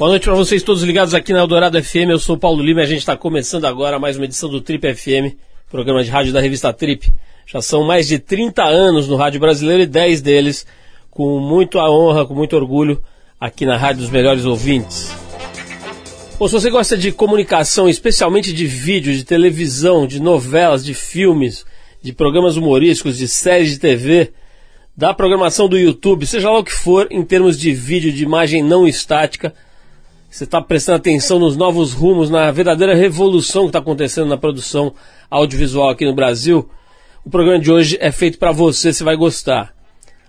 Boa noite para vocês todos ligados aqui na Eldorado FM. Eu sou Paulo Lima e a gente está começando agora mais uma edição do Trip FM, programa de rádio da revista Trip. Já são mais de 30 anos no rádio brasileiro e 10 deles com muita honra, com muito orgulho aqui na Rádio dos Melhores Ouvintes. Bom, se você gosta de comunicação, especialmente de vídeo, de televisão, de novelas, de filmes, de programas humorísticos, de séries de TV, da programação do YouTube, seja lá o que for, em termos de vídeo, de imagem não estática, você está prestando atenção nos novos rumos, na verdadeira revolução que está acontecendo na produção audiovisual aqui no Brasil, o programa de hoje é feito para você, você vai gostar.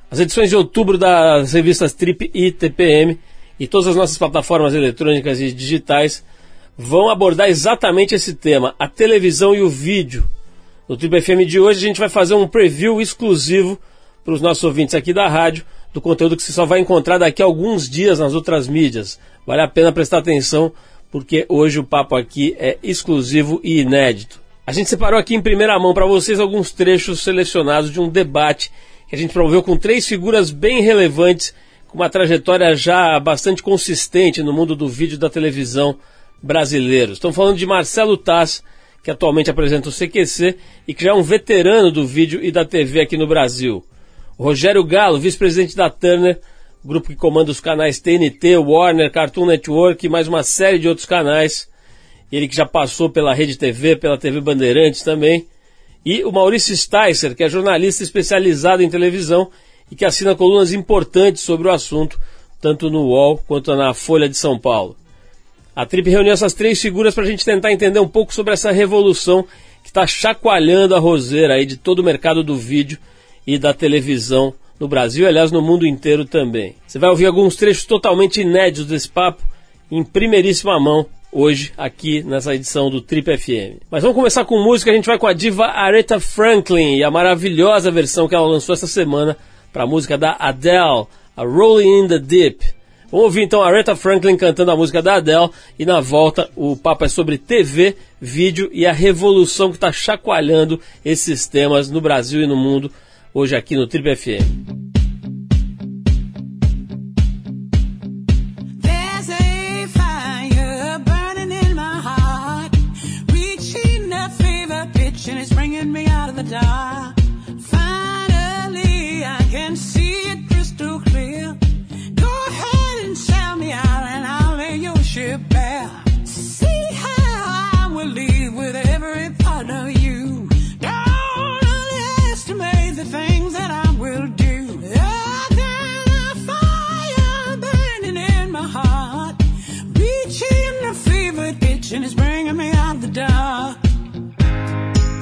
As edições de outubro das revistas Trip e TPM e todas as nossas plataformas eletrônicas e digitais vão abordar exatamente esse tema, a televisão e o vídeo. No Trip FM de hoje a gente vai fazer um preview exclusivo para os nossos ouvintes aqui da rádio do conteúdo que você só vai encontrar daqui a alguns dias nas outras mídias. Vale a pena prestar atenção porque hoje o papo aqui é exclusivo e inédito. A gente separou aqui em primeira mão para vocês alguns trechos selecionados de um debate que a gente promoveu com três figuras bem relevantes, com uma trajetória já bastante consistente no mundo do vídeo da televisão brasileiros. Estamos falando de Marcelo Tass, que atualmente apresenta o CQC e que já é um veterano do vídeo e da TV aqui no Brasil. Rogério Galo, vice-presidente da Turner, grupo que comanda os canais TNT, Warner, Cartoon Network e mais uma série de outros canais. Ele que já passou pela Rede TV, pela TV Bandeirantes também. E o Maurício Sticer, que é jornalista especializado em televisão e que assina colunas importantes sobre o assunto, tanto no UOL quanto na Folha de São Paulo. A Trip reuniu essas três figuras para a gente tentar entender um pouco sobre essa revolução que está chacoalhando a roseira aí de todo o mercado do vídeo e da televisão no Brasil, aliás, no mundo inteiro também. Você vai ouvir alguns trechos totalmente inéditos desse papo em primeiríssima mão hoje aqui nessa edição do Trip FM. Mas vamos começar com música, a gente vai com a diva Aretha Franklin e a maravilhosa versão que ela lançou essa semana para a música da Adele, a Rolling in the Deep. Vamos ouvir então a Aretha Franklin cantando a música da Adele e na volta o papo é sobre TV, vídeo e a revolução que está chacoalhando esses temas no Brasil e no mundo hoje aqui no Triple FM. See how I will leave with every part of you. Will do. Oh, fire burning in my heart, the fever it's bringing me out the dark.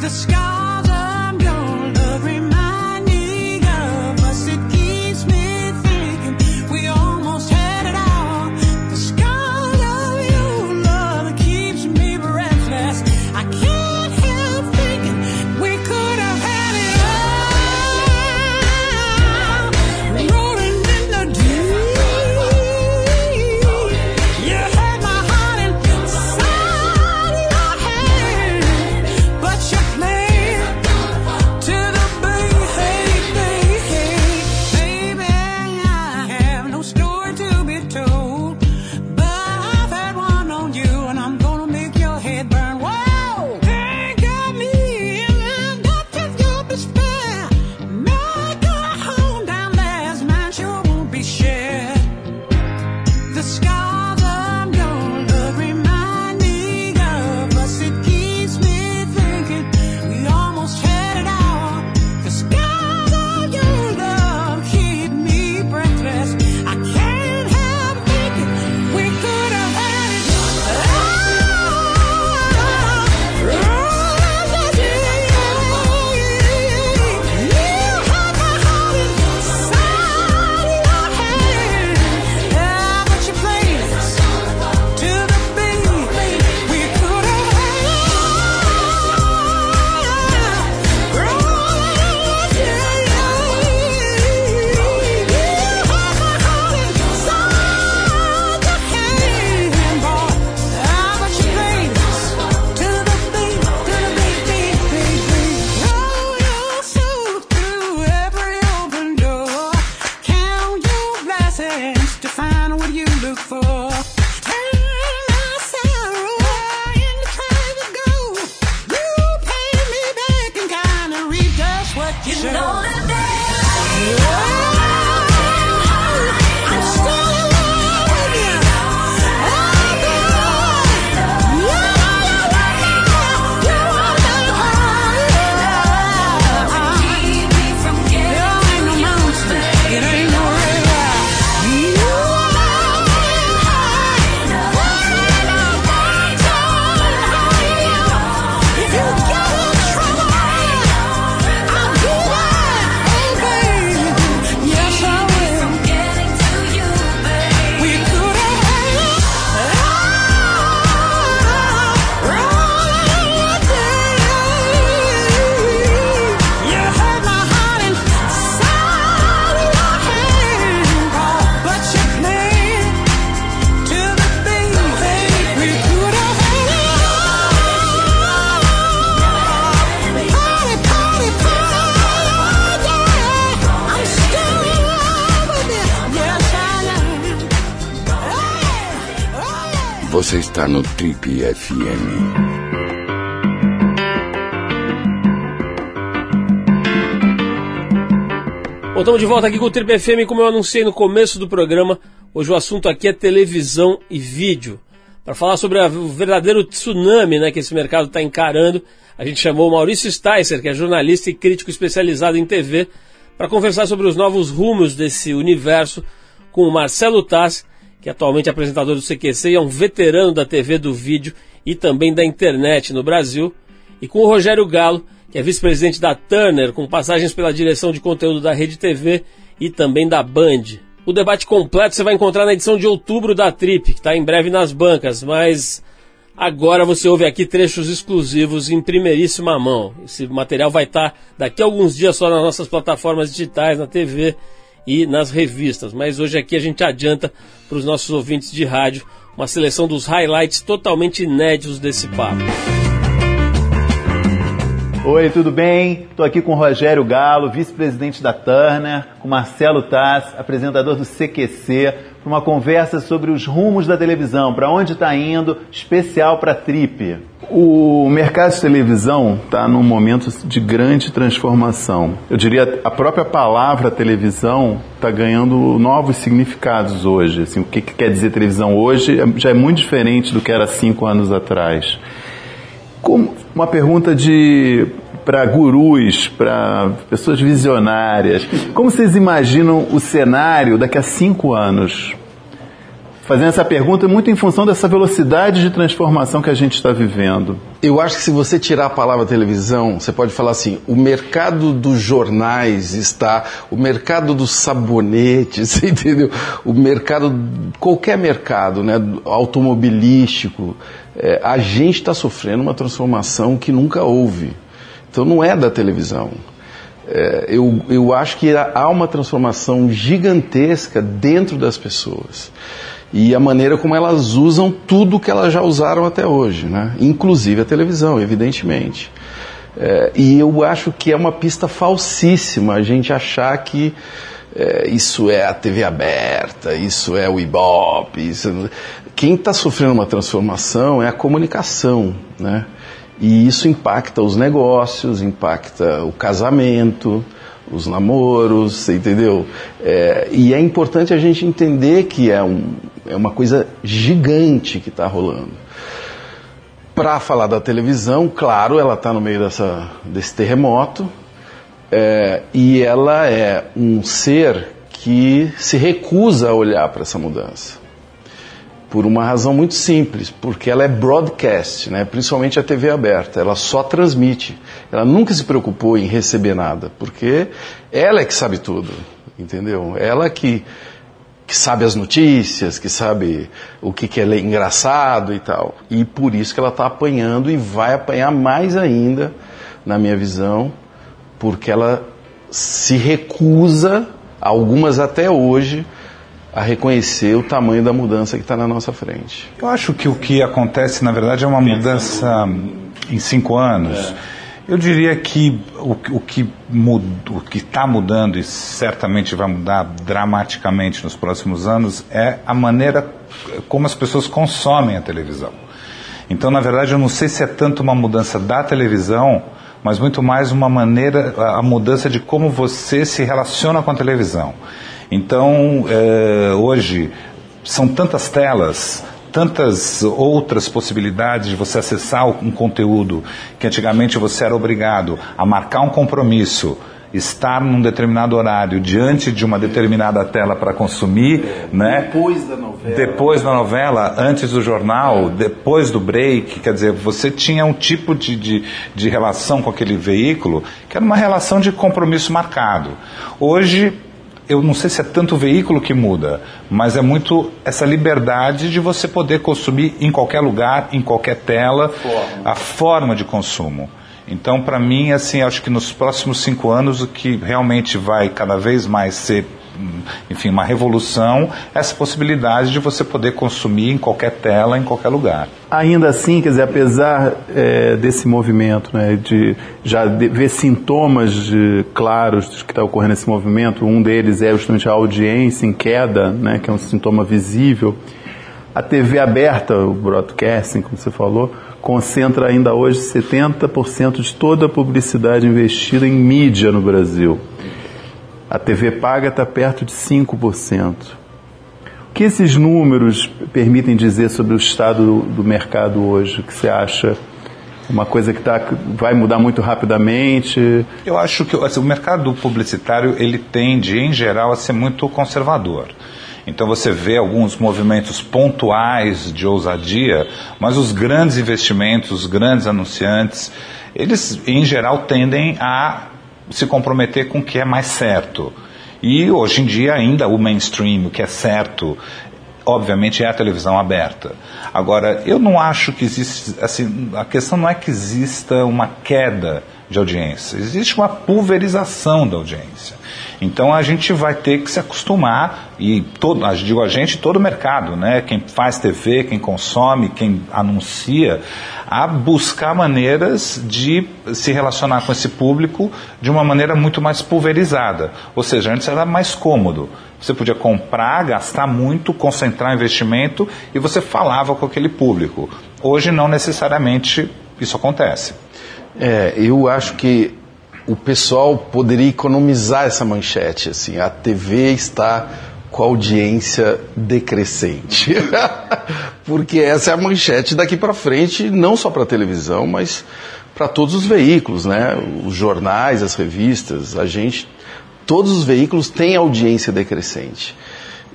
The scars I'm gonna remind no Trip FM. Bom, estamos de volta aqui com o Trip FM, como eu anunciei no começo do programa. Hoje o assunto aqui é televisão e vídeo. Para falar sobre o verdadeiro tsunami né, que esse mercado está encarando, a gente chamou o Maurício Sticer, que é jornalista e crítico especializado em TV, para conversar sobre os novos rumos desse universo com o Marcelo Tassi, que atualmente é apresentador do CQC e é um veterano da TV, do vídeo e também da internet no Brasil, e com o Rogério Galo, que é vice-presidente da Turner, com passagens pela direção de conteúdo da Rede TV e também da Band. O debate completo você vai encontrar na edição de outubro da Trip, que está em breve nas bancas, mas agora você ouve aqui trechos exclusivos em primeiríssima mão. Esse material vai estar daqui a alguns dias só nas nossas plataformas digitais, na TV e nas revistas, mas hoje aqui a gente adianta para os nossos ouvintes de rádio uma seleção dos highlights totalmente inéditos desse papo. Oi, tudo bem? Estou aqui com Rogério Galo, vice-presidente da Turner, com Marcelo Tass, apresentador do CQC, para uma conversa sobre os rumos da televisão, para onde está indo, especial para a Trip. O mercado de televisão está num momento de grande transformação. Eu diria a própria palavra televisão está ganhando novos significados hoje. Assim, o que, que quer dizer televisão hoje é- já é muito diferente do que era cinco anos atrás. Como uma pergunta de para gurus, para pessoas visionárias. Como vocês imaginam o cenário daqui a cinco anos? Fazendo essa pergunta muito em função dessa velocidade de transformação que a gente está vivendo. Eu acho que se você tirar a palavra televisão, você pode falar assim: o mercado dos jornais está, o mercado dos sabonetes, entendeu? O mercado, qualquer mercado, né, automobilístico, é, a gente está sofrendo uma transformação que nunca houve. Então não é da televisão. É, eu, eu acho que há uma transformação gigantesca dentro das pessoas e a maneira como elas usam tudo que elas já usaram até hoje, né? inclusive a televisão, evidentemente. É, e eu acho que é uma pista falsíssima a gente achar que é, isso é a TV aberta, isso é o Ibope. Isso... Quem está sofrendo uma transformação é a comunicação, né? E isso impacta os negócios, impacta o casamento, os namoros, entendeu? É, e é importante a gente entender que é, um, é uma coisa gigante que está rolando. Para falar da televisão, claro, ela está no meio dessa, desse terremoto é, e ela é um ser que se recusa a olhar para essa mudança por uma razão muito simples, porque ela é broadcast, né? principalmente a TV aberta, ela só transmite. Ela nunca se preocupou em receber nada, porque ela é que sabe tudo, entendeu? Ela que, que sabe as notícias, que sabe o que, que é engraçado e tal. E por isso que ela está apanhando e vai apanhar mais ainda, na minha visão, porque ela se recusa, algumas até hoje, a reconhecer o tamanho da mudança que está na nossa frente. Eu acho que o que acontece, na verdade, é uma mudança em cinco anos. Eu diria que o, o que está mudando e certamente vai mudar dramaticamente nos próximos anos é a maneira como as pessoas consomem a televisão. Então, na verdade, eu não sei se é tanto uma mudança da televisão mas muito mais uma maneira, a mudança de como você se relaciona com a televisão. Então, eh, hoje, são tantas telas, tantas outras possibilidades de você acessar um conteúdo que antigamente você era obrigado a marcar um compromisso, estar num determinado horário diante de uma determinada tela para consumir, né? Depois da novela. Depois da novela, antes do jornal, depois do break, quer dizer, você tinha um tipo de, de, de relação com aquele veículo que era uma relação de compromisso marcado. Hoje, eu não sei se é tanto o veículo que muda, mas é muito essa liberdade de você poder consumir em qualquer lugar, em qualquer tela, a forma de consumo. Então, para mim, assim, acho que nos próximos cinco anos o que realmente vai cada vez mais ser, enfim, uma revolução, é essa possibilidade de você poder consumir em qualquer tela, em qualquer lugar. Ainda assim, quer dizer, apesar eh, desse movimento, né, de já de- ver sintomas de- claros do que está ocorrendo nesse movimento, um deles é justamente a audiência em queda, né, que é um sintoma visível. A TV aberta, o broadcasting, como você falou, concentra ainda hoje 70% de toda a publicidade investida em mídia no Brasil. A TV paga está perto de 5%. O que esses números permitem dizer sobre o estado do, do mercado hoje? O que você acha? Uma coisa que tá, vai mudar muito rapidamente? Eu acho que assim, o mercado publicitário ele tende, em geral, a ser muito conservador. Então você vê alguns movimentos pontuais de ousadia, mas os grandes investimentos, os grandes anunciantes, eles em geral tendem a se comprometer com o que é mais certo. E hoje em dia ainda o mainstream, o que é certo, obviamente é a televisão aberta. Agora, eu não acho que existe, assim, a questão não é que exista uma queda de audiência, existe uma pulverização da audiência. Então a gente vai ter que se acostumar, e todo, digo a gente, todo o mercado, né? quem faz TV, quem consome, quem anuncia, a buscar maneiras de se relacionar com esse público de uma maneira muito mais pulverizada. Ou seja, antes era mais cômodo. Você podia comprar, gastar muito, concentrar investimento e você falava com aquele público. Hoje não necessariamente isso acontece. É, eu acho que o pessoal poderia economizar essa manchete, assim, a TV está com a audiência decrescente. Porque essa é a manchete daqui para frente, não só para a televisão, mas para todos os veículos, né? Os jornais, as revistas, a gente, todos os veículos têm audiência decrescente.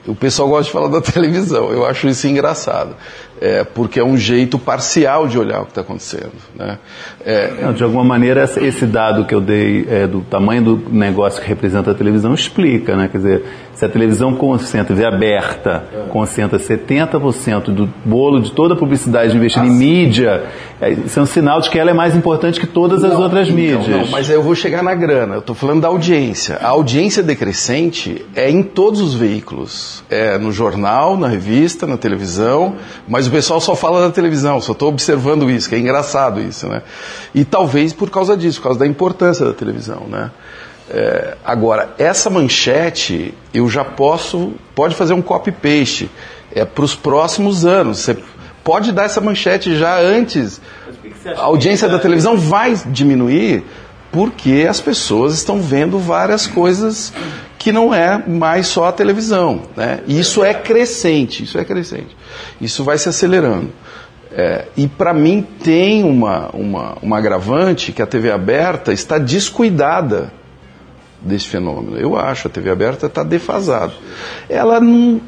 O pessoal gosta de falar da televisão, eu acho isso engraçado, é, porque é um jeito parcial de olhar o que está acontecendo. Né? É, Não, de alguma maneira, esse dado que eu dei é, do tamanho do negócio que representa a televisão explica, né? Quer dizer, se a televisão concentra, TV aberta, concentra 70% do bolo de toda a publicidade investida em mídia, é, isso é um sinal de que ela é mais importante que todas as outras Então, mídias. não, mas aí eu vou chegar na grana. Eu estou falando da audiência. A audiência decrescente é em todos os veículos. É no jornal, na revista, na televisão. Mas o pessoal só fala da televisão. Só estou observando isso, que é engraçado isso, né? E talvez por causa disso, por causa da importância da televisão, né? É, agora, essa manchete eu já posso, pode fazer um copy-paste é, para os próximos anos. Você pode dar essa manchete já antes. A audiência da televisão vai diminuir porque as pessoas estão vendo várias coisas que não é mais só a televisão. Né? Isso é crescente, isso é crescente. Isso vai se acelerando. É, e para mim tem uma, uma, uma agravante que a TV aberta está descuidada desse fenômeno. Eu acho, a TV aberta está defasada. Ela não.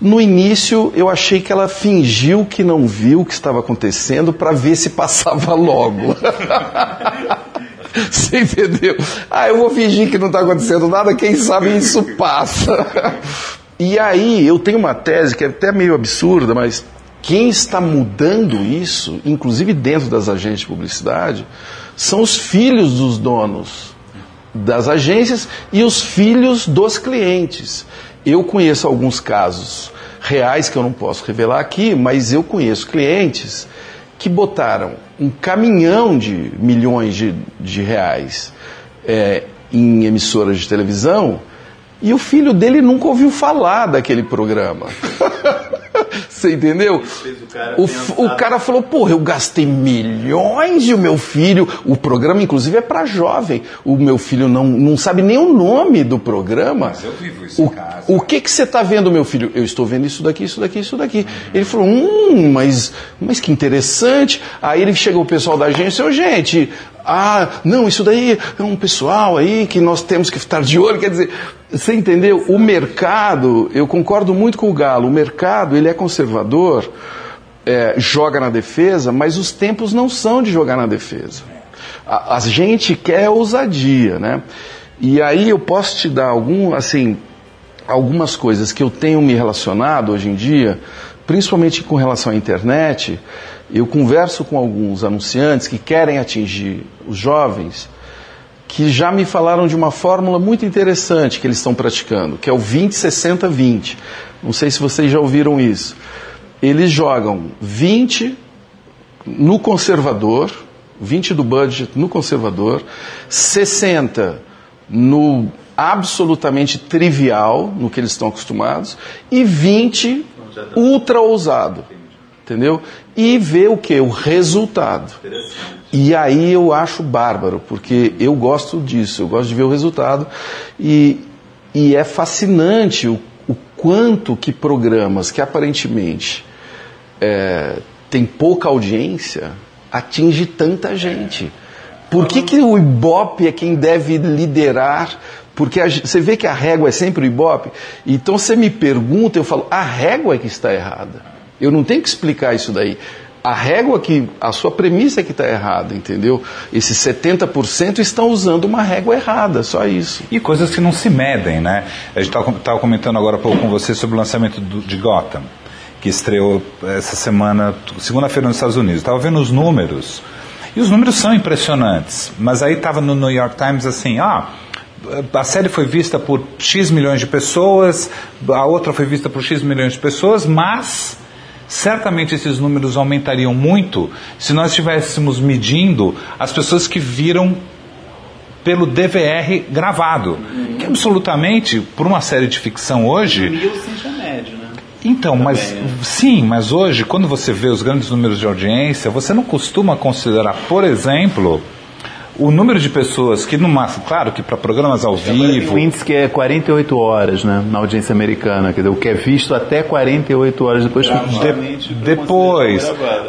No início, eu achei que ela fingiu que não viu o que estava acontecendo para ver se passava logo. Você entendeu? Ah, eu vou fingir que não está acontecendo nada, quem sabe isso passa. E aí, eu tenho uma tese que é até meio absurda, mas quem está mudando isso, inclusive dentro das agências de publicidade, são os filhos dos donos das agências e os filhos dos clientes. Eu conheço alguns casos reais que eu não posso revelar aqui, mas eu conheço clientes que botaram um caminhão de milhões de, de reais é, em emissoras de televisão e o filho dele nunca ouviu falar daquele programa. Você entendeu? O, f- o cara falou, porra, eu gastei milhões e o meu filho. O programa, inclusive, é para jovem. O meu filho não, não sabe nem o nome do programa. Mas eu vivo isso em o, casa. o que que você está vendo, meu filho? Eu estou vendo isso daqui, isso daqui, isso daqui. Ele falou, hum, mas, mas que interessante. Aí ele chega o pessoal da agência, ô gente, ah, não, isso daí é um pessoal aí que nós temos que estar de olho. Quer dizer, você entendeu? O mercado, eu concordo muito com o Galo, o mercado ele é conservador, é, joga na defesa, mas os tempos não são de jogar na defesa. A, a gente quer ousadia, né? E aí eu posso te dar algum, assim, algumas coisas que eu tenho me relacionado hoje em dia, principalmente com relação à internet. Eu converso com alguns anunciantes que querem atingir os jovens, que já me falaram de uma fórmula muito interessante que eles estão praticando, que é o 20-60-20. Não sei se vocês já ouviram isso. Eles jogam 20 no conservador, 20 do budget no conservador, 60 no absolutamente trivial, no que eles estão acostumados, e 20 ultra ousado. Entendeu? E ver o que? O resultado. E aí eu acho bárbaro, porque eu gosto disso, eu gosto de ver o resultado. E, e é fascinante o, o quanto que programas que aparentemente é, tem pouca audiência atinge tanta gente. Por que, que o Ibope é quem deve liderar? Porque a você vê que a régua é sempre o Ibope. Então você me pergunta, eu falo, a régua é que está errada. Eu não tenho que explicar isso daí. A régua que, a sua premissa é que está errada, entendeu? Esses 70% estão usando uma régua errada, só isso. E coisas que não se medem, né? A gente estava comentando agora pouco com você sobre o lançamento do- de Gotham, que estreou essa semana, segunda-feira nos Estados Unidos. Estava vendo os números, e os números são impressionantes. Mas aí estava no New York Times assim, ah, a série foi vista por X milhões de pessoas, a outra foi vista por X milhões de pessoas, mas certamente esses números aumentariam muito se nós estivéssemos medindo as pessoas que viram pelo DVR gravado. Que absolutamente, por uma série de ficção hoje. Nielsen já é médio, né? Então, mas sim, mas hoje, quando você vê os grandes números de audiência, você não costuma considerar, por exemplo, o número de pessoas que no máximo, claro que para programas ao vivo, um índice que é 48 horas, né? Na audiência americana. Quer dizer, o que é visto até 48 horas depois. De- depois.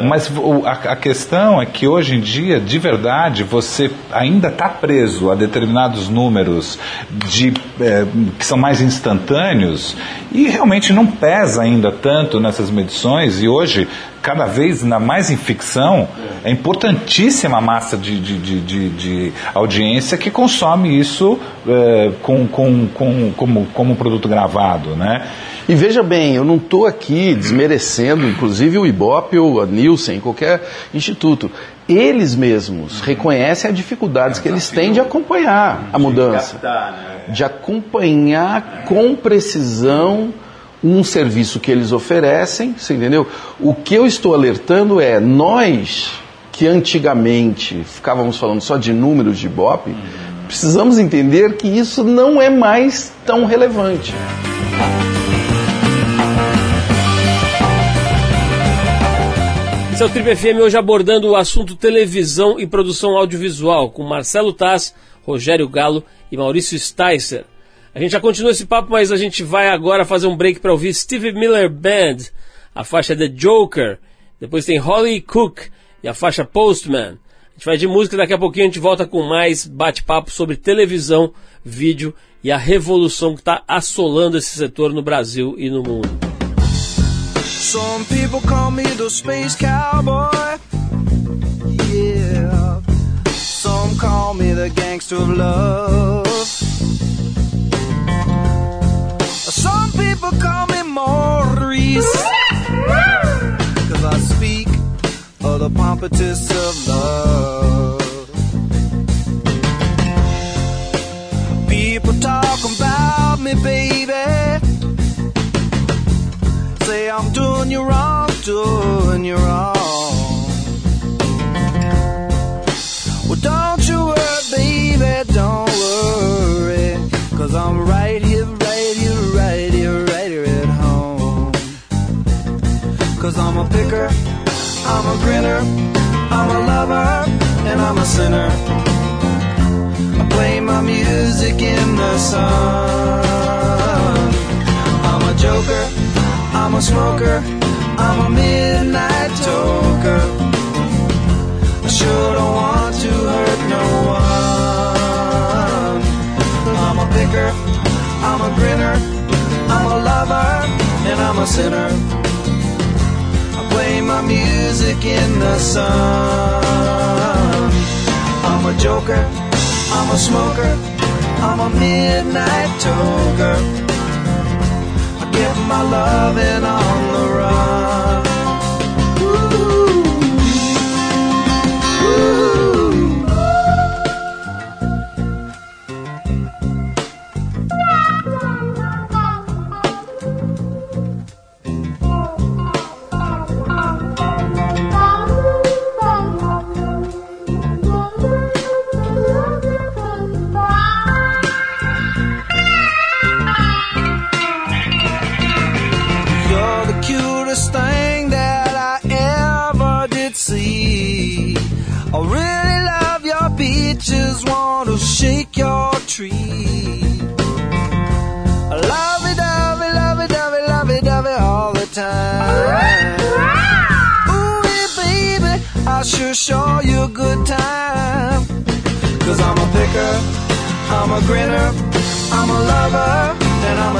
Mas o- a, a questão é que hoje em dia, de verdade, você ainda está preso a determinados números de, eh, que são mais instantâneos e realmente não pesa ainda tanto nessas medições. E hoje, cada vez, ainda mais em ficção, é importantíssima a massa de, de, de, de- audiência que consome isso eh, com, com, com, como, como produto gravado, né? E veja bem, eu não estou aqui desmerecendo, inclusive o Ibope ou a Nielsen, qualquer instituto. Eles mesmos reconhecem as dificuldades que eles têm de acompanhar a mudança. De acompanhar com precisão um serviço que eles oferecem, você entendeu? O que eu estou alertando é nós que antigamente ficávamos falando só de números de Ibope, precisamos entender que isso não é mais tão relevante. Esse é o Trip FM hoje abordando o assunto televisão e produção audiovisual com Marcelo Taz, Rogério Galo e Maurício Sticer. A gente já continua esse papo, mas a gente vai agora fazer um break para ouvir Steve Miller Band, a faixa The Joker. Depois tem Holly Cook e a faixa Postman. A gente vai de música, daqui a pouquinho a gente volta com mais bate-papo sobre televisão, vídeo e a revolução que está assolando esse setor no Brasil e no mundo. Some people call me the space cowboy. Yeah. Some call me the gangster of love. Some people call me Maurice. Cause I speak of the pompatus of love. I'm right here, right here, right here, right here at home. Cause I'm a picker, I'm a grinner, I'm a lover, and I'm a sinner. I play my music in the sun. I'm a joker, I'm a smoker, I'm a midnight toker. I sure don't want to hurt no one. I'm a grinner, I'm a lover, and I'm a sinner. I play my music in the sun. I'm a joker, I'm a smoker, I'm a midnight toker. I get my loving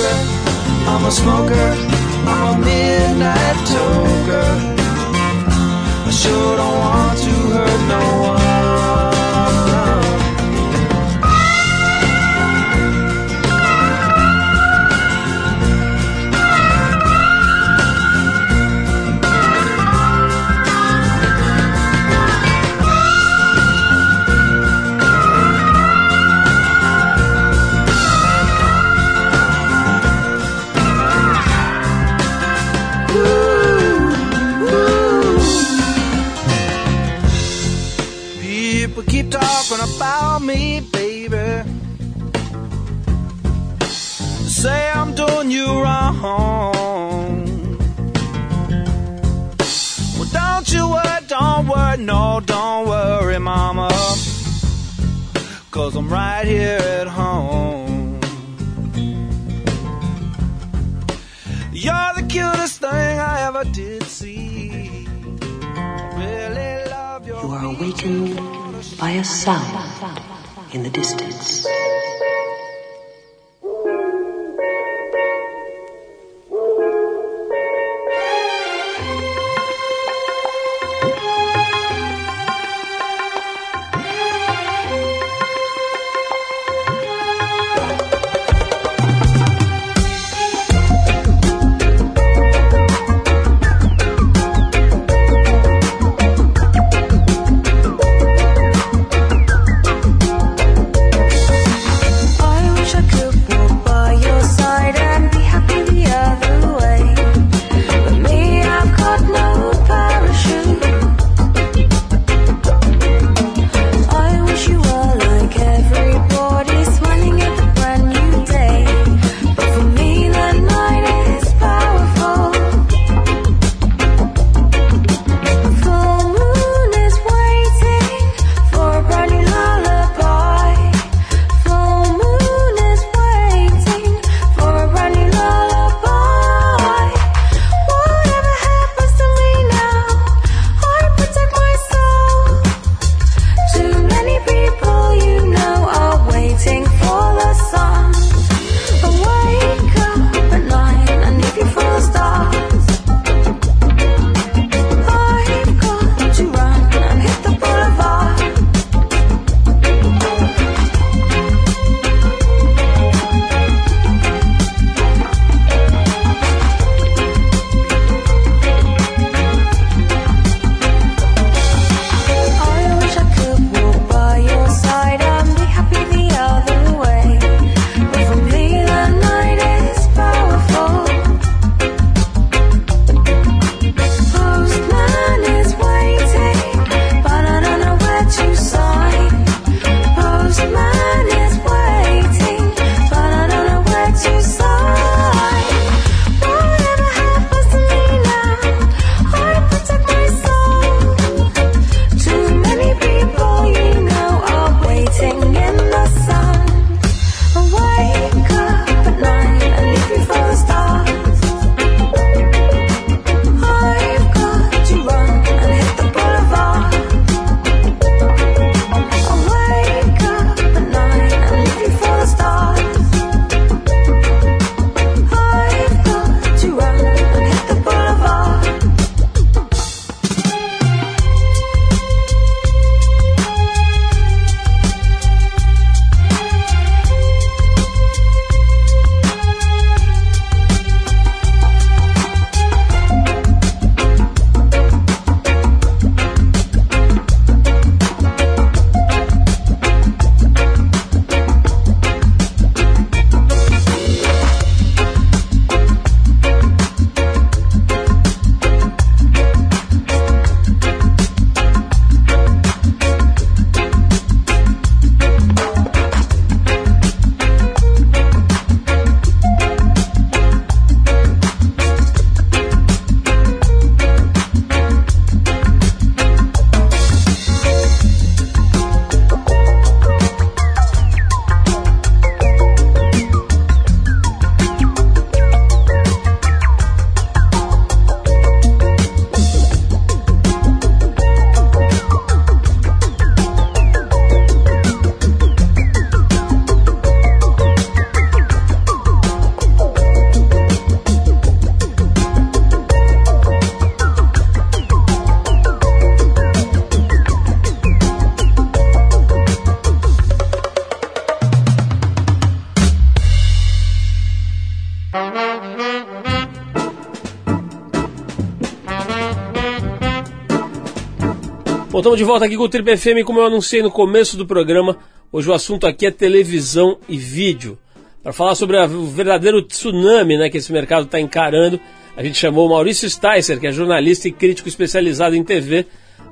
I'm a. I'm a smoker, I'm a midnight toker. Bom, estamos de volta aqui com o Trip FM, como eu anunciei no começo do programa. Hoje o assunto aqui é televisão e vídeo. Para falar sobre a- o verdadeiro tsunami né, que esse mercado está encarando, a gente chamou o Maurício Sticer, que é jornalista e crítico especializado em TV,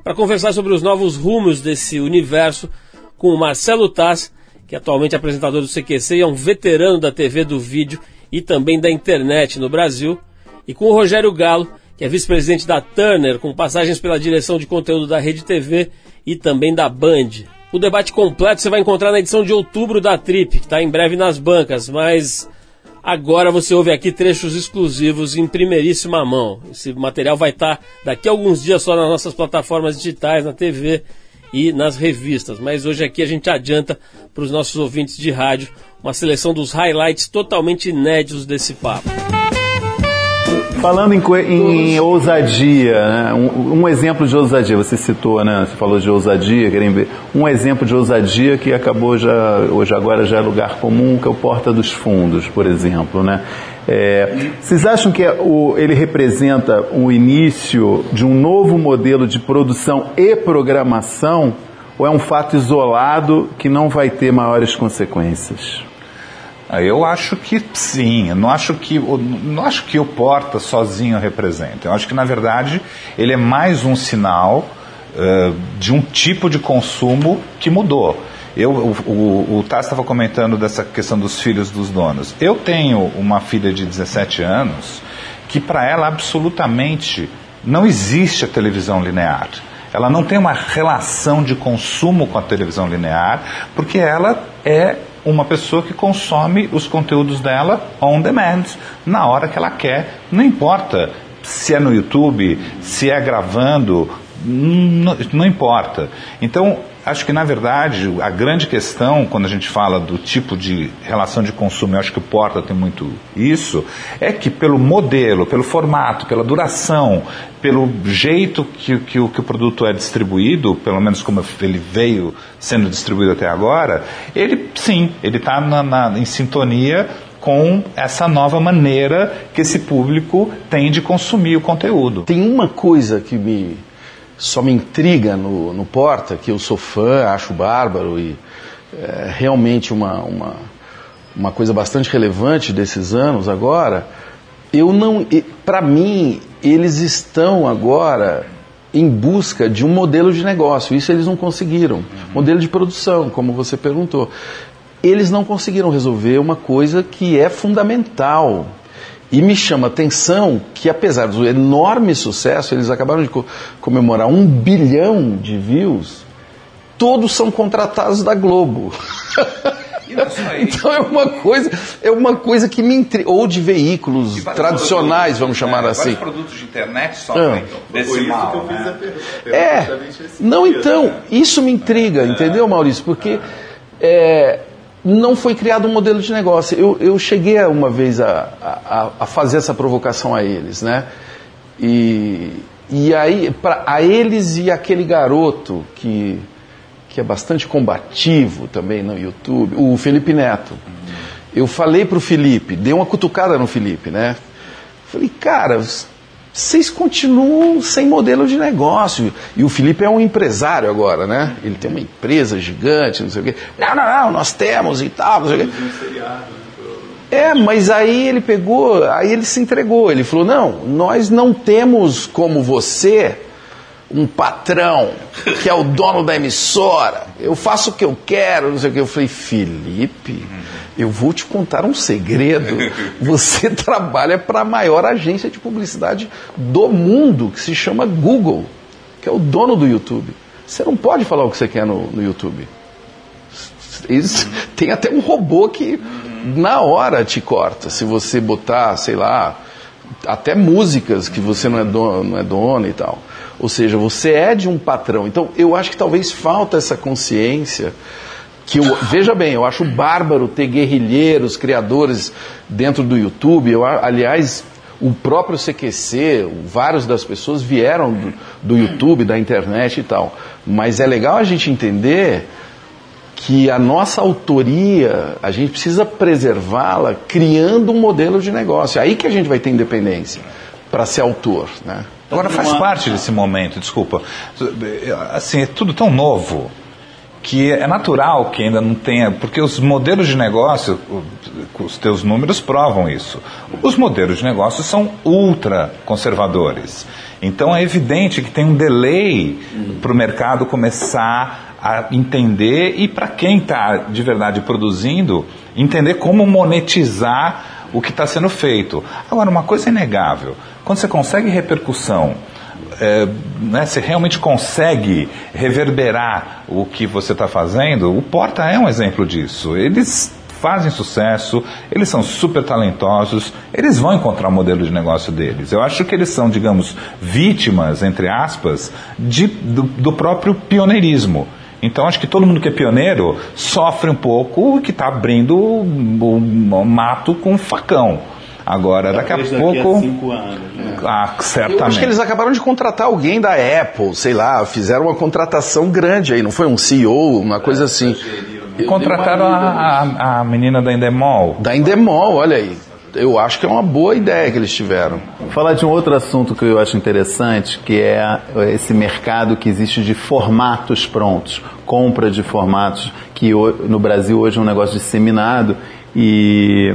para conversar sobre os novos rumos desse universo com o Marcelo Taz, que é atualmente apresentador do CQC e é um veterano da TV, do vídeo e também da internet no Brasil, e com o Rogério Galo, que é vice-presidente da Turner, com passagens pela direção de conteúdo da Rede TV e também da Band. O debate completo você vai encontrar na edição de outubro da Trip, que está em breve nas bancas, mas agora você ouve aqui trechos exclusivos em primeiríssima mão. Esse material vai estar daqui a alguns dias só nas nossas plataformas digitais, na TV e nas revistas. Mas hoje aqui a gente adianta para os nossos ouvintes de rádio uma seleção dos highlights totalmente inéditos desse papo. Falando em, em ousadia, né? um, um exemplo de ousadia, você citou, né? Você falou de ousadia, querem ver? Um exemplo de ousadia que acabou já, hoje agora já é lugar comum, que é o Porta dos Fundos, por exemplo, né? É, vocês acham que é o- ele representa o início de um novo modelo de produção e programação ou é um fato isolado que não vai ter maiores consequências? Ah, Eu acho que sim. Eu não acho que não acho que o Porta sozinho representa. Eu acho que na verdade ele é mais um sinal eh, de um tipo de consumo que mudou. Eu, o, o, o estava comentando dessa questão dos filhos dos donos. Eu tenho uma filha de 17 anos que para ela absolutamente não existe a televisão linear. Ela não tem uma relação de consumo com a televisão linear, porque ela é uma pessoa que consome os conteúdos dela on demand, na hora que ela quer. Não importa se é no YouTube, se é gravando, não, não importa. Então, acho que na verdade a grande questão quando a gente fala do tipo de relação de consumo, eu acho que o Porta tem muito isso, é que pelo modelo, pelo formato, pela duração, pelo jeito que, que, o, que o produto é distribuído, pelo menos como ele veio sendo distribuído até agora, ele sim, ele está em sintonia com essa nova maneira que esse público tem de consumir o conteúdo. Tem uma coisa que me só me intriga no, no Porta, que eu sou fã, acho bárbaro e é realmente uma, uma, uma coisa bastante relevante desses anos agora. Eu não, para mim, eles estão agora em busca de um modelo de negócio. Isso eles não conseguiram. Modelo de produção, como você perguntou. Eles não conseguiram resolver uma coisa que é fundamental. E me chama a atenção que, apesar do enorme sucesso, eles acabaram de co comemorar um bilhão de views, todos são contratados da Globo. então é uma coisa, é uma coisa que me intriga. Ou de veículos tradicionais, vamos chamar assim. produtos de internet sofrem desse mal. É, não então, isso me intriga, entendeu, Maurício? Porque é, não foi criado um modelo de negócio. Eu, eu cheguei uma vez a, a, a fazer essa provocação a eles, né? E, e aí, pra, a eles e aquele garoto que, que é bastante combativo também no YouTube, o Felipe Neto. Eu falei pro Felipe, dei uma cutucada no Felipe, né? Falei, cara, vocês continuam sem modelo de negócio. E o Felipe é um empresário agora, né? Ele tem uma empresa gigante, não sei o quê. Não, não, não, nós temos e tal, não sei o quê. É, mas aí ele pegou, aí ele se entregou. Ele falou: não, nós não temos como você um patrão que é o dono da emissora. Eu faço o que eu quero, não sei o que. Eu falei: Felipe, eu vou te contar um segredo. Você trabalha para a maior agência de publicidade do mundo, que se chama Google, que é o dono do YouTube. Você não pode falar o que você quer no, no YouTube. Eles, tem até um robô que na hora te corta. Se você botar, sei lá, até músicas que você não é dono, não é dono e tal. Ou seja, você é de um patrão. Então, eu acho que talvez falta essa consciência que eu, veja bem, eu acho bárbaro ter guerrilheiros, criadores dentro do YouTube. Eu, aliás, o próprio CQC, várias das pessoas vieram do, do YouTube, da internet e tal. Mas é legal a gente entender que a nossa autoria, a gente precisa preservá-la criando um modelo de negócio. É aí que a gente vai ter independência para ser autor, né? Agora faz parte desse momento, desculpa. Assim, é tudo tão novo que é natural que ainda não tenha, porque os modelos de negócio, os teus números provam isso. Os modelos de negócio são ultra conservadores. Então é evidente que tem um delay para o mercado começar a entender e para quem está de verdade produzindo, entender como monetizar o que está sendo feito. Agora, uma coisa é inegável: quando você consegue repercussão é, né, você realmente consegue reverberar o que você está fazendo, o Porta é um exemplo disso. Eles fazem sucesso, eles são super talentosos, eles vão encontrar o modelo de negócio deles. Eu acho que eles são, digamos, vítimas, entre aspas, de, do, do próprio pioneirismo. Então acho que todo mundo que é pioneiro sofre um pouco que está abrindo o mato com um facão. Agora, daqui a pouco. cinco anos. né? Ah, Eu certamente. acho que eles acabaram de contratar alguém da Apple, sei lá, fizeram uma contratação grande aí, não foi um CEO, uma coisa assim. Contrataram a, a, a menina da Endemol. Da Endemol, olha aí. Eu acho que é uma boa ideia que eles tiveram. Vou falar de um outro assunto que eu acho interessante, que é esse mercado que existe de formatos prontos, compra de formatos, que no Brasil hoje é um negócio disseminado e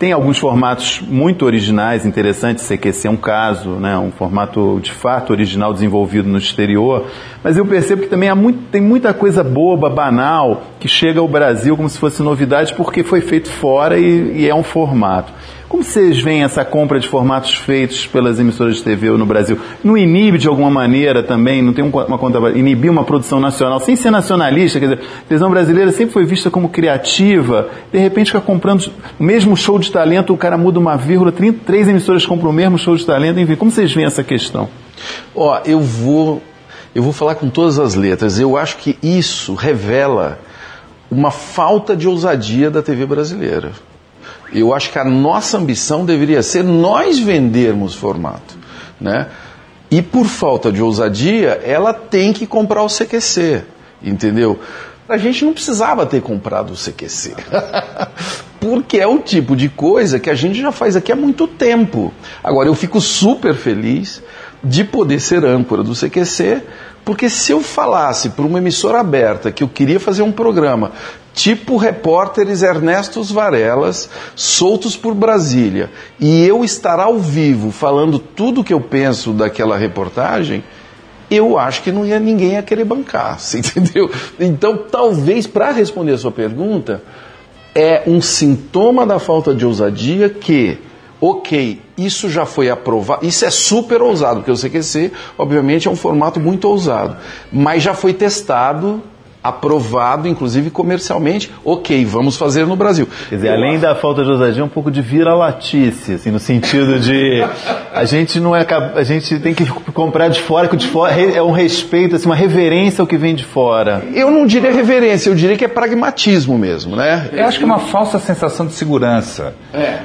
tem alguns formatos muito originais, interessantes, CQC é um caso, né, um formato de fato original desenvolvido no exterior, mas eu percebo que também muito, tem muita coisa boba, banal, que chega ao Brasil como se fosse novidade porque foi feito fora e, e é um formato. Como vocês veem essa compra de formatos feitos pelas emissoras de TV no Brasil? Não inibe de alguma maneira também, não tem um- uma conta, inibir uma produção nacional, sem ser nacionalista, quer dizer, a televisão brasileira sempre foi vista como criativa, de repente fica comprando o mesmo show de talento, o cara muda uma vírgula, 33 emissoras compram o mesmo show de talento, enfim, como vocês veem essa questão? Ó, eu vou, eu vou falar com todas as letras. Eu acho que isso revela uma falta de ousadia da TV brasileira. Eu acho que a nossa ambição deveria ser nós vendermos formato, né? E por falta de ousadia, ela tem que comprar o CQC, entendeu? A gente não precisava ter comprado o CQC. Porque é o tipo de coisa que a gente já faz aqui há muito tempo. Agora, eu fico super feliz de poder ser âncora do CQC, porque se eu falasse para uma emissora aberta que eu queria fazer um programa tipo repórteres Ernestos Varelas, soltos por Brasília, e eu estar ao vivo falando tudo o que eu penso daquela reportagem, eu acho que não ia ninguém ia querer bancar, entendeu? Então, talvez para responder a sua pergunta, é um sintoma da falta de ousadia que, ok, isso já foi aprovado, isso é super ousado, porque o CQC, obviamente, é um formato muito ousado, mas já foi testado, aprovado, inclusive comercialmente, ok, vamos fazer no Brasil. Quer dizer, além da falta de ousadia, um pouco de vira-latice, assim, no sentido de a gente não é a gente tem que comprar de fora, que de fora é um respeito, assim, uma reverência ao que vem de fora. Eu não diria reverência, eu diria que é pragmatismo mesmo, né? Eu acho que é uma falsa sensação de segurança.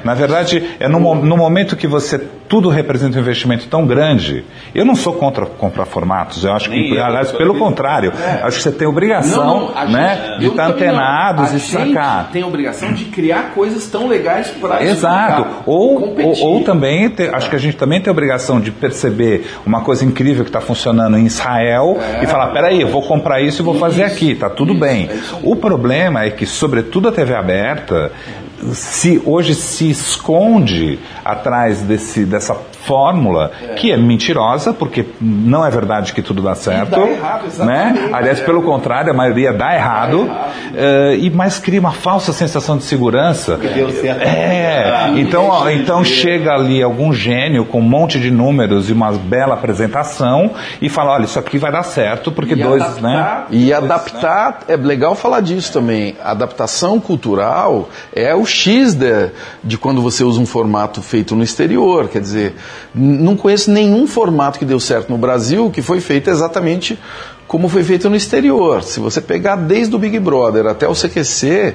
Na verdade, é no, no momento que você tudo representa um investimento tão grande. Eu não sou contra comprar formatos. Eu acho que, aliás, pelo contrário, acho que você tem obrigação, né, de eu estar também não. antenados A e sacar. tem a obrigação de criar coisas tão legais para Exato. Ou, ou, ou também, te- acho que a gente também tem a obrigação de perceber uma coisa incrível que está funcionando em Israel e falar, peraí, eu vou comprar isso e vou fazer aqui, tá tudo bem. O problema é que, sobretudo a TV aberta, se hoje se esconde atrás desse, dessa fórmula que é mentirosa, porque não é verdade que tudo dá certo. dá errado, exatamente. né? Aliás, pelo contrário, a maioria dá errado, eh, e mas cria uma falsa sensação de segurança. Deu certo. É, então, ó, então chega ali algum gênio com um monte de números e uma bela apresentação e fala, olha, isso aqui vai dar certo, porque dois, né? E adaptar, é legal falar disso também. A adaptação cultural é o X de, de quando você usa um formato feito no exterior. Quer dizer, não conheço nenhum formato que deu certo no Brasil que foi feito exatamente como foi feito no exterior. Se você pegar desde o Big Brother até o CQC,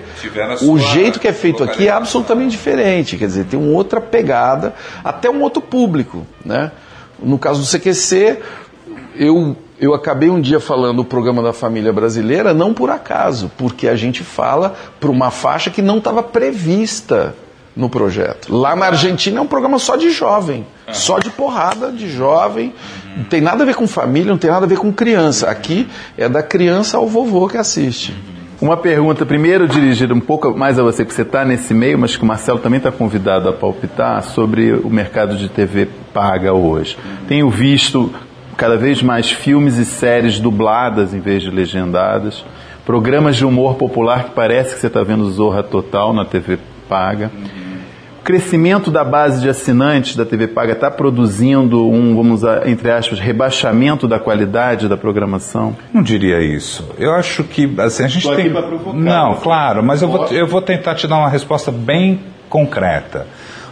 o jeito que é feito aqui é absolutamente diferente. Quer dizer, tem uma outra pegada, até um outro público. Né? No caso do CQC, eu, eu acabei um dia falando o programa da família brasileira, não por acaso, porque a gente fala para uma faixa que não estava prevista no projeto. Lá na Argentina é um programa só de jovem, só de porrada de jovem. Não tem nada a ver com família, não tem nada a ver com criança. Aqui é da criança ao vovô que assiste. Uma pergunta, primeiro dirigida um pouco mais a você, porque você está nesse meio, mas que o Marcelo também está convidado a palpitar sobre o mercado de TV paga hoje. Tenho visto cada vez mais filmes e séries dubladas em vez de legendadas, programas de humor popular que parece que você está vendo Zorra Total na TV paga. O crescimento da base de assinantes da TV Paga está produzindo um, vamos usar, entre aspas, rebaixamento da qualidade da programação? Não diria isso. Eu acho que assim, a gente Tô tem. provocar, Não, mas- claro, mas eu vou, eu vou tentar te dar uma resposta bem concreta.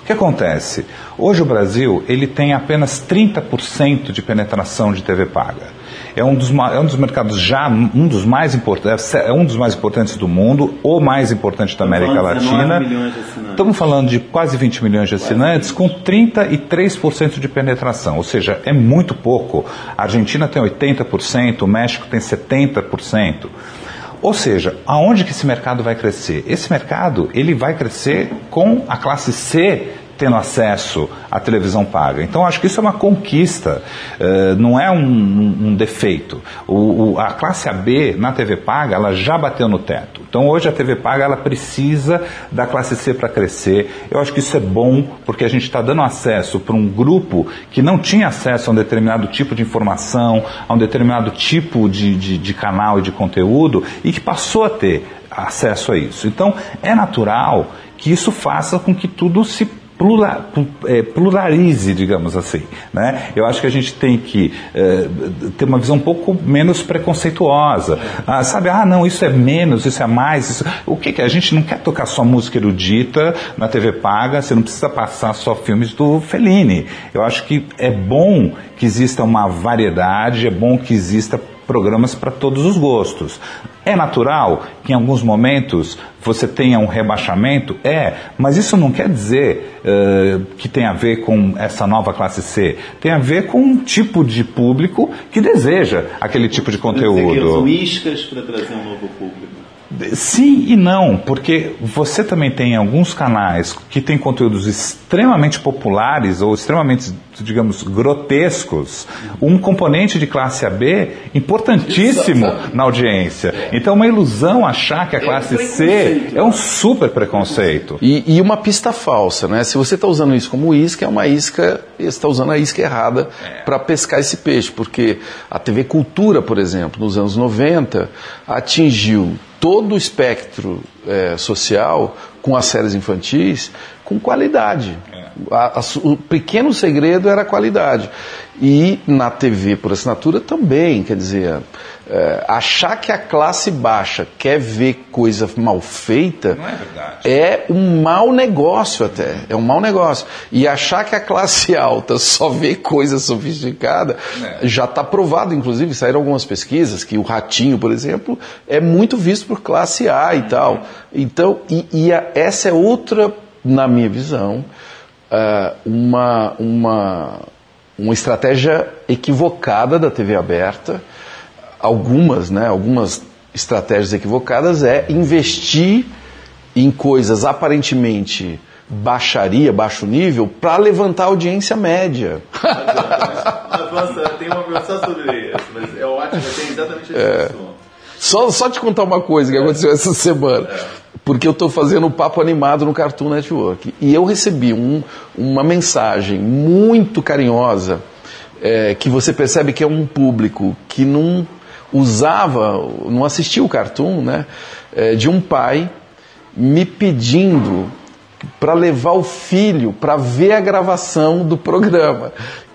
O que acontece? Hoje o Brasil ele tem apenas 30% de penetração de TV paga. É um dos, é um dos mercados já um dos mais importantes, é um dos mais importantes do mundo, o mais importante da América falando de 19 Latina. Estamos falando de quase 20 milhões de assinantes com 33% de penetração, ou seja, é muito pouco. A Argentina tem 80%, o México tem 70%. Ou seja, aonde que esse mercado vai crescer? Esse mercado ele vai crescer com a classe C tendo acesso à televisão paga. Então acho que isso é uma conquista, eh, não é um, um- defeito. O- o- a classe AB na TV paga ela já bateu no teto. Então hoje a TV paga ela precisa da classe C para crescer. Eu acho que isso é bom porque a gente está dando acesso para um grupo que não tinha acesso a um determinado tipo de informação, a um determinado tipo de, de, de canal e de conteúdo e que passou a ter acesso a isso. Então é natural que isso faça com que tudo se plura- plu- é, pluralize, digamos assim. Né? Eu acho que a gente tem que é, ter uma visão um pouco menos preconceituosa. Ah, sabe, ah, não, isso é menos, isso é mais. Isso... O que, que é? A gente não quer tocar só música erudita na TV paga, você não precisa passar só filmes do Fellini. Eu acho que é bom que exista uma variedade, é bom que exista programas para todos os gostos. É natural que em alguns momentos você tenha um rebaixamento? É, mas isso não quer dizer eh, que tem a ver com essa nova classe C. Tem a ver com um tipo de público que deseja aquele tipo de conteúdo. iscas para trazer um novo público. Sim e não, porque você também tem alguns canais que têm conteúdos extremamente populares ou extremamente, digamos, grotescos, um componente de classe AB importantíssimo na audiência. Então é uma ilusão achar que a classe C é um super preconceito. E, e uma pista falsa, né? Se você está usando isso como isca, é uma isca, você está usando a isca errada para pescar esse peixe, porque a TV Cultura, por exemplo, nos anos 90, atingiu todo o espectro eh, social com as séries infantis com qualidade. A- a su- o pequeno segredo era a qualidade. E na TV por assinatura também, quer dizer, eh, achar que a classe baixa quer ver coisa mal feita é é um mau negócio até, é um mau negócio. E achar que a classe alta só vê coisa sofisticada, já está provado, inclusive, saíram algumas pesquisas que o ratinho, por exemplo, é muito visto por classe A e tal. Então, e, e a- essa é outra, na minha visão, ah, uma, uma, uma estratégia equivocada da TV aberta. Algumas, né, algumas estratégias equivocadas é investir em coisas aparentemente baixaria, baixo nível, para levantar a audiência média. Nossa, tem uma conversa sobre isso, mas é ótimo, tem exatamente esse assunto. Só, só te contar uma coisa que aconteceu essa semana. Porque eu estou fazendo um papo animado no Cartoon Network. E eu recebi um- uma mensagem muito carinhosa, é, que você percebe que é um público que não usava, não assistia o Cartoon, né? É, de um pai me pedindo para levar o filho para ver a gravação do programa.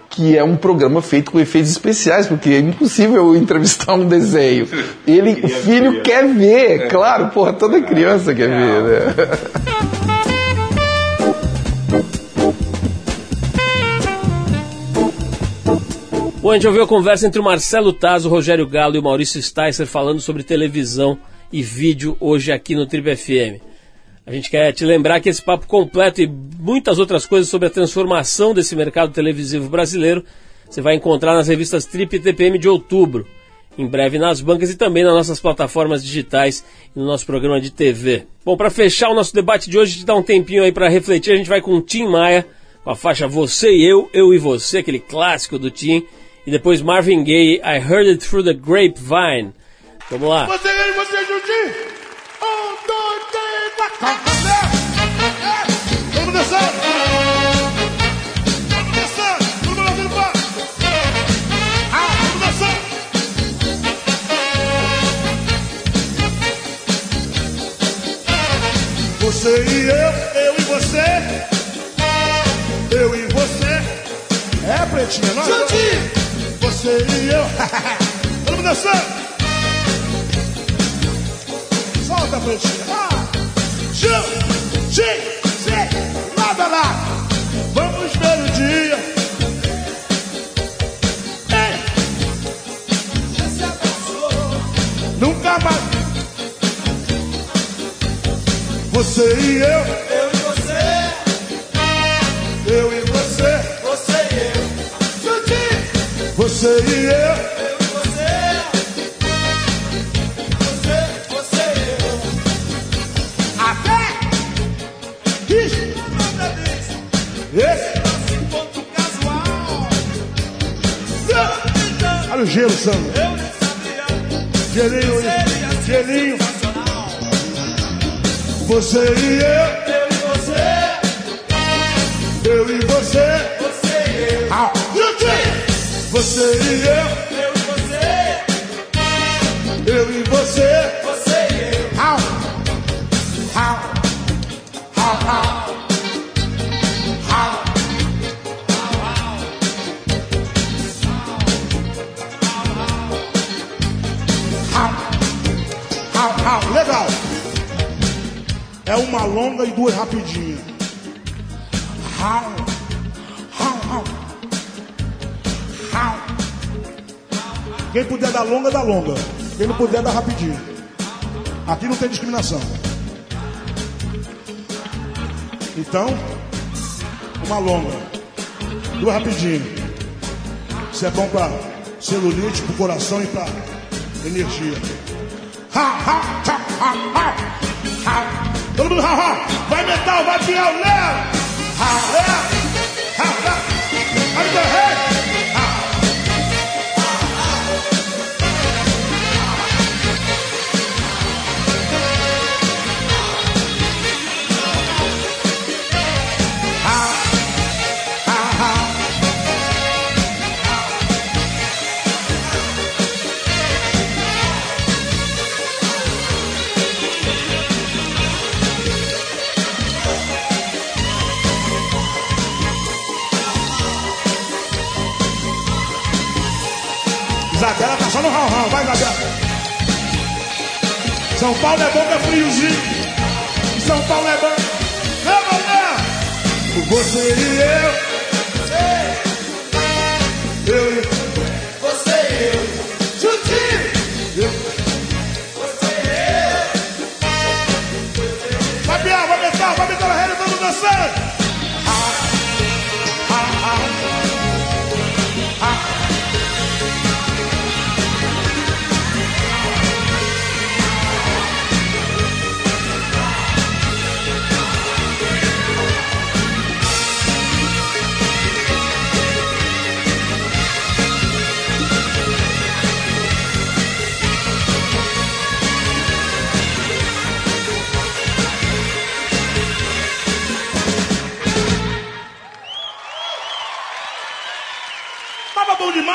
Que é um programa feito com efeitos especiais, porque é impossível eu entrevistar um desenho. Ele, o filho quer ver, claro, porra, toda criança quer ver, né? Bom, a gente ouviu a conversa entre o Marcelo Taz, o Rogério Galo e o Maurício Sticer falando sobre televisão e vídeo hoje aqui no Trip FM. A gente quer te lembrar que esse papo completo e muitas outras coisas sobre a transformação desse mercado televisivo brasileiro você vai encontrar nas revistas Trip e TPM de outubro. em breve nas bancas e também nas nossas plataformas digitais e no nosso programa de TV. Bom, para fechar o nosso debate de hoje, te dar um tempinho aí para refletir, a gente vai com o Tim Maia, com a faixa Você e Eu, Eu e Você, aquele clássico do Tim, e depois Marvin Gaye, I Heard It Through the Grapevine. Vamos lá. Você e você juntinho. Um, dois, três, quatro. É. Vamos dançar. Vamos dançar. Vamos lá, vamos lá. Ah, vamos dançar. Você e eu, eu e você. Eu e você. É, pretinha, nós. Juntinho. Você e eu. Vamos dançar. Solta, pretinha. Ah. Ju, ti, se, nada lá. Vamos ver o dia. Ei. Nunca mais. Você e eu. Gelo, Sandro. Gelinho, gelinho. Você e eu. Você e eu. Eu e você. Eu e você. Você e eu. Ah, ah, ah. Ah. Ah. Ah, ah, Legal. É uma longa e duas rapidinhas. Quem puder dar longa, dá longa. Quem não puder, dá rapidinho. Aqui não tem discriminação. Então, uma longa, duas rapidinhas. Isso é bom pra celulite, pro coração e pra energia. Ha, ha, ha, ha, ha, ha. Todo mundo, ha, ha. Vai metal, vai pião, Léo. Ha, Léo. Ha, ha. Aí, só no rau rau, vai Isabela. São Paulo é bom que é friozinho. São Paulo é bom. Não, não. Você e. Eu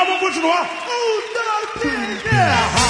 Vamos continuar. Um, dois, três.